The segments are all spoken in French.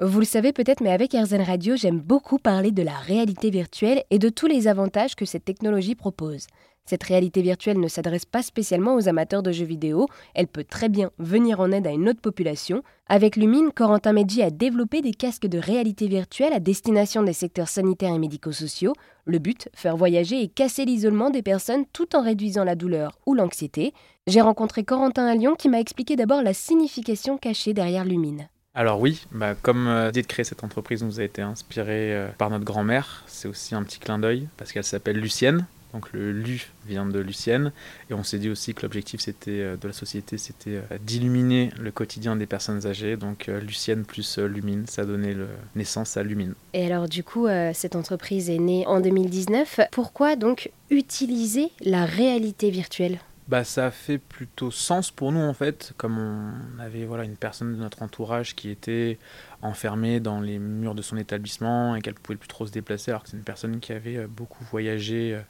Vous le savez peut-être, mais avec RZN Radio, j'aime beaucoup parler de la réalité virtuelle et de tous les avantages que cette technologie propose. Cette réalité virtuelle ne s'adresse pas spécialement aux amateurs de jeux vidéo, elle peut très bien venir en aide à une autre population. Avec Lumine, Corentin Medji a développé des casques de réalité virtuelle à destination des secteurs sanitaires et médico-sociaux. Le but, faire voyager et casser l'isolement des personnes tout en réduisant la douleur ou l'anxiété. J'ai rencontré Corentin à Lyon qui m'a expliqué d'abord la signification cachée derrière Lumine. Alors oui, bah, comme euh, l'idée de créer cette entreprise nous a été inspirée euh, par notre grand-mère, c'est aussi un petit clin d'œil parce qu'elle s'appelle Lucienne. Donc le Lu vient de Lucienne et on s'est dit aussi que l'objectif euh, de la société c'était d'illuminer le quotidien des personnes âgées. Donc Lucienne plus Lumine, ça donnait le naissance à Lumine. Et alors du coup cette entreprise est née en 2019. Pourquoi donc utiliser la réalité virtuelle? Bah, ça fait plutôt sens pour nous en fait, comme on avait voilà une personne de notre entourage qui était enfermée dans les murs de son établissement et qu'elle pouvait plus trop se déplacer, alors que c'est une personne qui avait euh, beaucoup voyagé euh,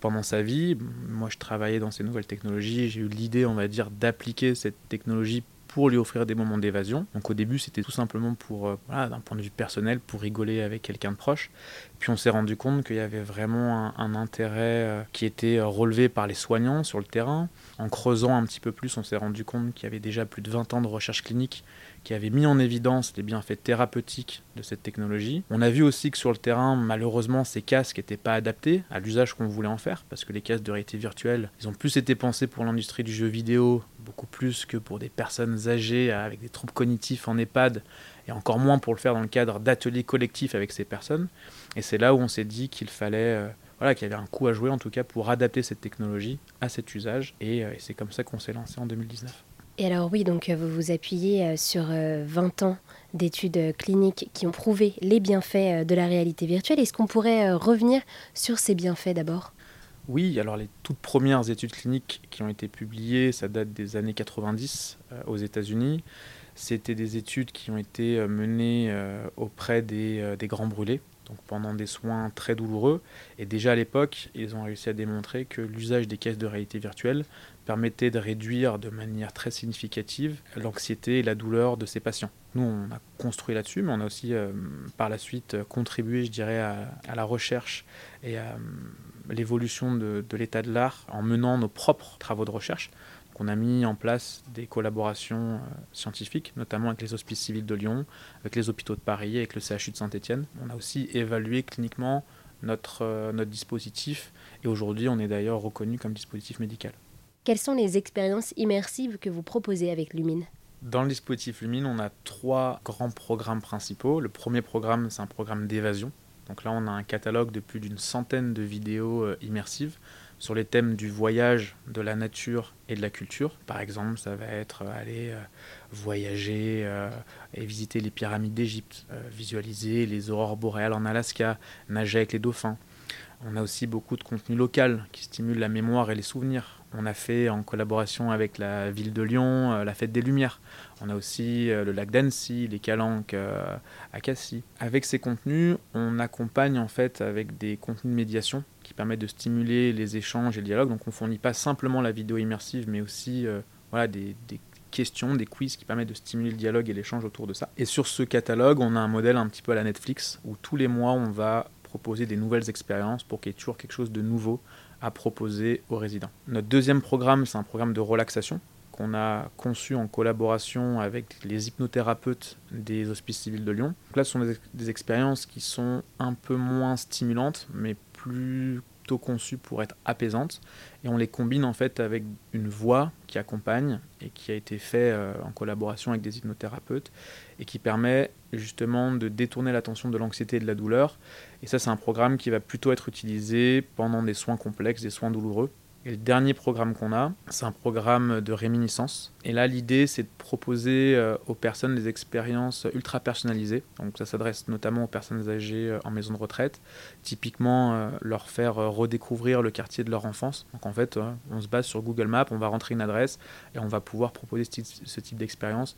pendant sa vie. Moi, je travaillais dans ces nouvelles technologies, j'ai eu l'idée, on va dire, d'appliquer cette technologie pour lui offrir des moments d'évasion. Donc au début, c'était tout simplement pour, euh, voilà, d'un point de vue personnel, pour rigoler avec quelqu'un de proche. Puis on s'est rendu compte qu'il y avait vraiment un, intérêt euh, qui était euh, relevé par les soignants sur le terrain. En creusant un petit peu plus, on s'est rendu compte qu'il y avait déjà plus de 20 ans de recherche clinique qui avait mis en évidence les bienfaits thérapeutiques de cette technologie. On a vu aussi que sur le terrain, malheureusement, ces casques n'étaient pas adaptés à l'usage qu'on voulait en faire, parce que les casques de réalité virtuelle, ils ont plus été pensés pour l'industrie du jeu vidéo, beaucoup plus que pour des personnes âgées avec des troubles cognitifs en EHPAD, et encore moins pour le faire dans le cadre d'ateliers collectifs avec ces personnes. Et c'est là où on s'est dit qu'il fallait... Euh, voilà, qu'il y avait un coup à jouer en tout cas pour adapter cette technologie à cet usage et, euh, et c'est comme ça qu'on s'est lancé en 2019. Et alors oui, donc euh, vous vous appuyez euh, sur 20 euh, ans d'études cliniques qui ont prouvé les bienfaits de la réalité virtuelle. Est-ce qu'on pourrait revenir sur ces bienfaits d'abord? Oui, alors les toutes premières études cliniques qui ont été publiées, ça date des années 90 aux États-Unis. C'était des études qui ont été menées auprès des, des, grands brûlés, donc pendant des soins très douloureux. Et déjà à l'époque, ils ont réussi à démontrer que l'usage des caisses de réalité virtuelle permettait de réduire de manière très significative l'anxiété et la douleur de ces patients. Nous, on a construit là-dessus, mais on a aussi euh, par la suite contribué, je dirais, à, la recherche et à euh, l'évolution de, l'état de l'art en menant nos propres travaux de recherche. on a mis en place des collaborations euh, scientifiques, notamment avec les hospices civils de Lyon, avec les hôpitaux de Paris, avec le CHU de Saint-Étienne. On a aussi évalué cliniquement notre dispositif et aujourd'hui on est d'ailleurs reconnu comme dispositif médical. Quelles sont les expériences immersives que vous proposez avec Lumine dans le dispositif Lumine, on a trois grands programmes principaux. Le premier programme, c'est un programme d'évasion. Donc là, on a un catalogue de plus d'une centaine de vidéos euh, immersives sur les thèmes du voyage, de la nature et de la culture. Par exemple, ça va être euh, aller euh, voyager et visiter les pyramides d'Égypte, visualiser les aurores boréales en Alaska, nager avec les dauphins. On a aussi beaucoup de contenu local qui stimule la mémoire et les souvenirs. On a fait en collaboration avec la ville de Lyon euh, la fête des Lumières. On a aussi euh, le lac d'Annecy, les calanques euh, à Cassis. Avec ces contenus, on accompagne en fait avec des contenus de médiation qui permettent de stimuler les échanges et le dialogue. Donc on fournit pas simplement la vidéo immersive, mais aussi voilà, des, des questions, des quiz qui permettent de stimuler le dialogue et l'échange autour de ça. Et sur ce catalogue, on a un modèle un petit peu à la Netflix où tous les mois on va proposer des nouvelles expériences pour qu'il y ait toujours quelque chose de nouveau à proposer aux résidents. Notre deuxième programme, c'est un programme de relaxation qu'on a conçu en collaboration avec les hypnothérapeutes des hospices civils de Lyon. Donc là, ce sont des, expériences qui sont un peu moins stimulantes, mais plus conçues pour être apaisantes et on les combine en fait avec une voix qui accompagne et qui a été fait euh, en collaboration avec des hypnothérapeutes et qui permet justement de détourner l'attention de l'anxiété et de la douleur. Et ça, c'est un programme qui va plutôt être utilisé pendant des soins complexes, des soins douloureux. Et le dernier programme qu'on a, c'est un programme de réminiscence. Et là, l'idée, c'est de proposer euh, aux personnes des expériences ultra personnalisées. Donc ça s'adresse notamment aux personnes âgées euh, en maison de retraite. Typiquement, euh, leur faire redécouvrir le quartier de leur enfance. Donc en fait, on se base sur Google Maps, on va rentrer une adresse et on va pouvoir proposer ce type d'expérience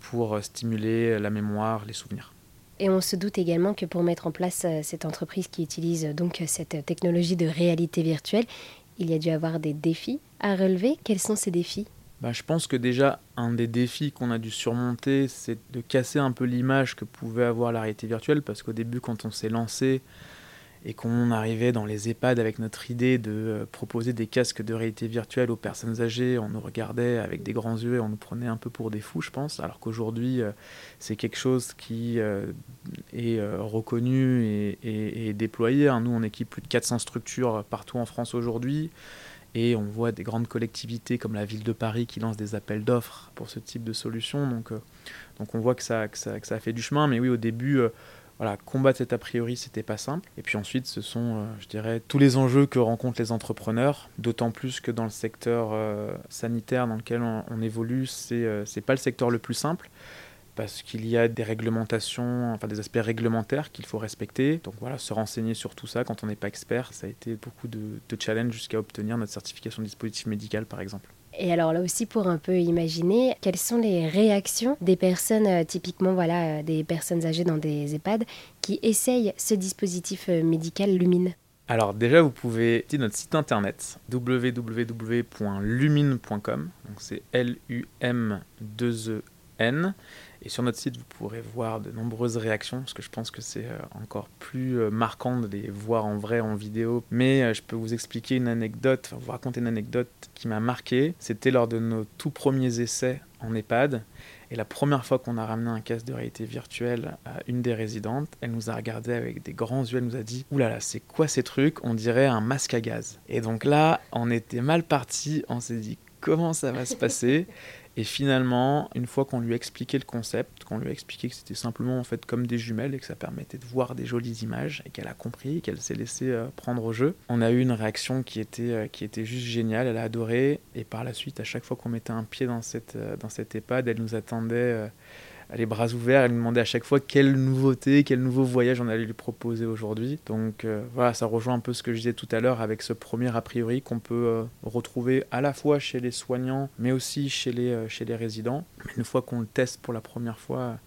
pour stimuler la mémoire, les souvenirs. Et on se doute également que pour mettre en place cette entreprise qui utilise donc cette technologie de réalité virtuelle, il y a dû avoir des défis à relever. Quels sont ces défis? Bah, Je pense que déjà, un des défis qu'on a dû surmonter, c'est de casser un peu l'image que pouvait avoir la réalité virtuelle, parce qu'au début, quand on s'est lancé, et qu'on arrivait dans les EHPAD avec notre idée de euh, proposer des casques de réalité virtuelle aux personnes âgées, on nous regardait avec des grands yeux et on nous prenait un peu pour des fous, je pense, alors qu'aujourd'hui, euh, c'est quelque chose qui euh, est reconnu et, déployé. Hein. Nous, on équipe plus de 400 structures partout en France aujourd'hui. Et on voit des grandes collectivités comme la ville de Paris qui lance des appels d'offres pour ce type de solution. Donc, donc on voit que ça, que ça, que, ça, a fait du chemin. Mais oui, au début, combattre cet a priori, c'était pas simple. Et puis ensuite, ce sont, euh, je dirais, tous les enjeux que rencontrent les entrepreneurs, d'autant plus que dans le secteur euh, sanitaire dans lequel on, évolue, c'est euh, pas le secteur le plus simple parce qu'il y a des réglementations, enfin des aspects réglementaires qu'il faut respecter. Donc voilà, se renseigner sur tout ça quand on n'est pas expert, ça a été beaucoup de, de challenges jusqu'à obtenir notre certification de dispositif médical par exemple. Et alors là aussi, pour un peu imaginer, quelles sont les réactions des personnes, euh, typiquement voilà, euh, des personnes âgées dans des EHPAD, qui essayent ce dispositif euh, médical Lumine alors déjà, vous pouvez utiliser notre site internet www.lumine.com, donc c'est L-U-M-2-E-N, et sur notre site, vous pourrez voir de nombreuses réactions, parce que je pense que c'est euh, encore plus euh, marquant de les voir en vrai, en vidéo. Mais euh, je peux vous expliquer une anecdote, enfin, vous raconter une anecdote qui m'a marqué. C'était lors de nos tout premiers essais en EHPAD. Et la première fois qu'on a ramené un casque de réalité virtuelle à une des résidentes, elle nous a regardé avec des grands yeux, elle nous a dit Ouh là là, c'est quoi ces trucs? On dirait un masque à gaz. Et donc là, on était mal parti, on s'est dit Comment ça va se passer? Et finalement, une fois qu'on lui a expliqué le concept, qu'on lui a expliqué que c'était simplement en fait comme des jumelles et que ça permettait de voir des jolies images et qu'elle a compris, qu'elle s'est laissée euh, prendre au jeu, on a eu une réaction qui était, euh, qui juste géniale. Elle a adoré et par la suite, à chaque fois qu'on mettait un pied dans cette, euh, dans cette EHPAD, elle nous attendait les bras ouverts, elle nous demandait à chaque fois quelle nouveauté, quel nouveau voyage on allait lui proposer aujourd'hui. Donc euh, voilà, ça rejoint un peu ce que je disais tout à l'heure avec ce premier a priori qu'on peut euh, retrouver à la fois chez les soignants, mais aussi chez les, euh, chez les résidents. Mais une fois qu'on le teste pour la première fois,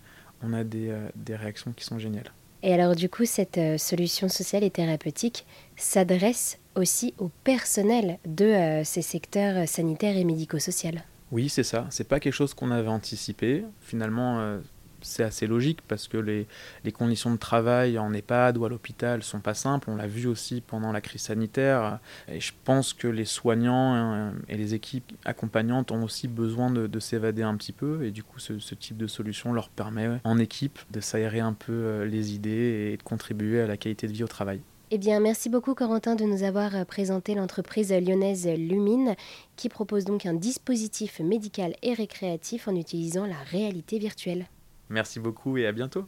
on a des, des réactions qui sont géniales. Et alors du coup, cette solution sociale et thérapeutique s'adresse aussi au personnel de ces secteurs sanitaires et médico-sociaux? Oui, c'est ça. C'est pas quelque chose qu'on avait anticipé. Finalement, euh, c'est assez logique parce que les, conditions de travail en EHPAD ou à l'hôpital sont pas simples. On l'a vu aussi pendant la crise sanitaire. Et je pense que les soignants hein, et les équipes accompagnantes ont aussi besoin de, s'évader un petit peu. Et du coup, ce, type de solution leur permet en équipe de s'aérer un peu euh, les idées et de contribuer à la qualité de vie au travail. Eh bien, merci beaucoup Corentin de nous avoir euh, présenté l'entreprise lyonnaise Lumine qui propose donc un dispositif médical et récréatif en utilisant la réalité virtuelle. Merci beaucoup et à bientôt.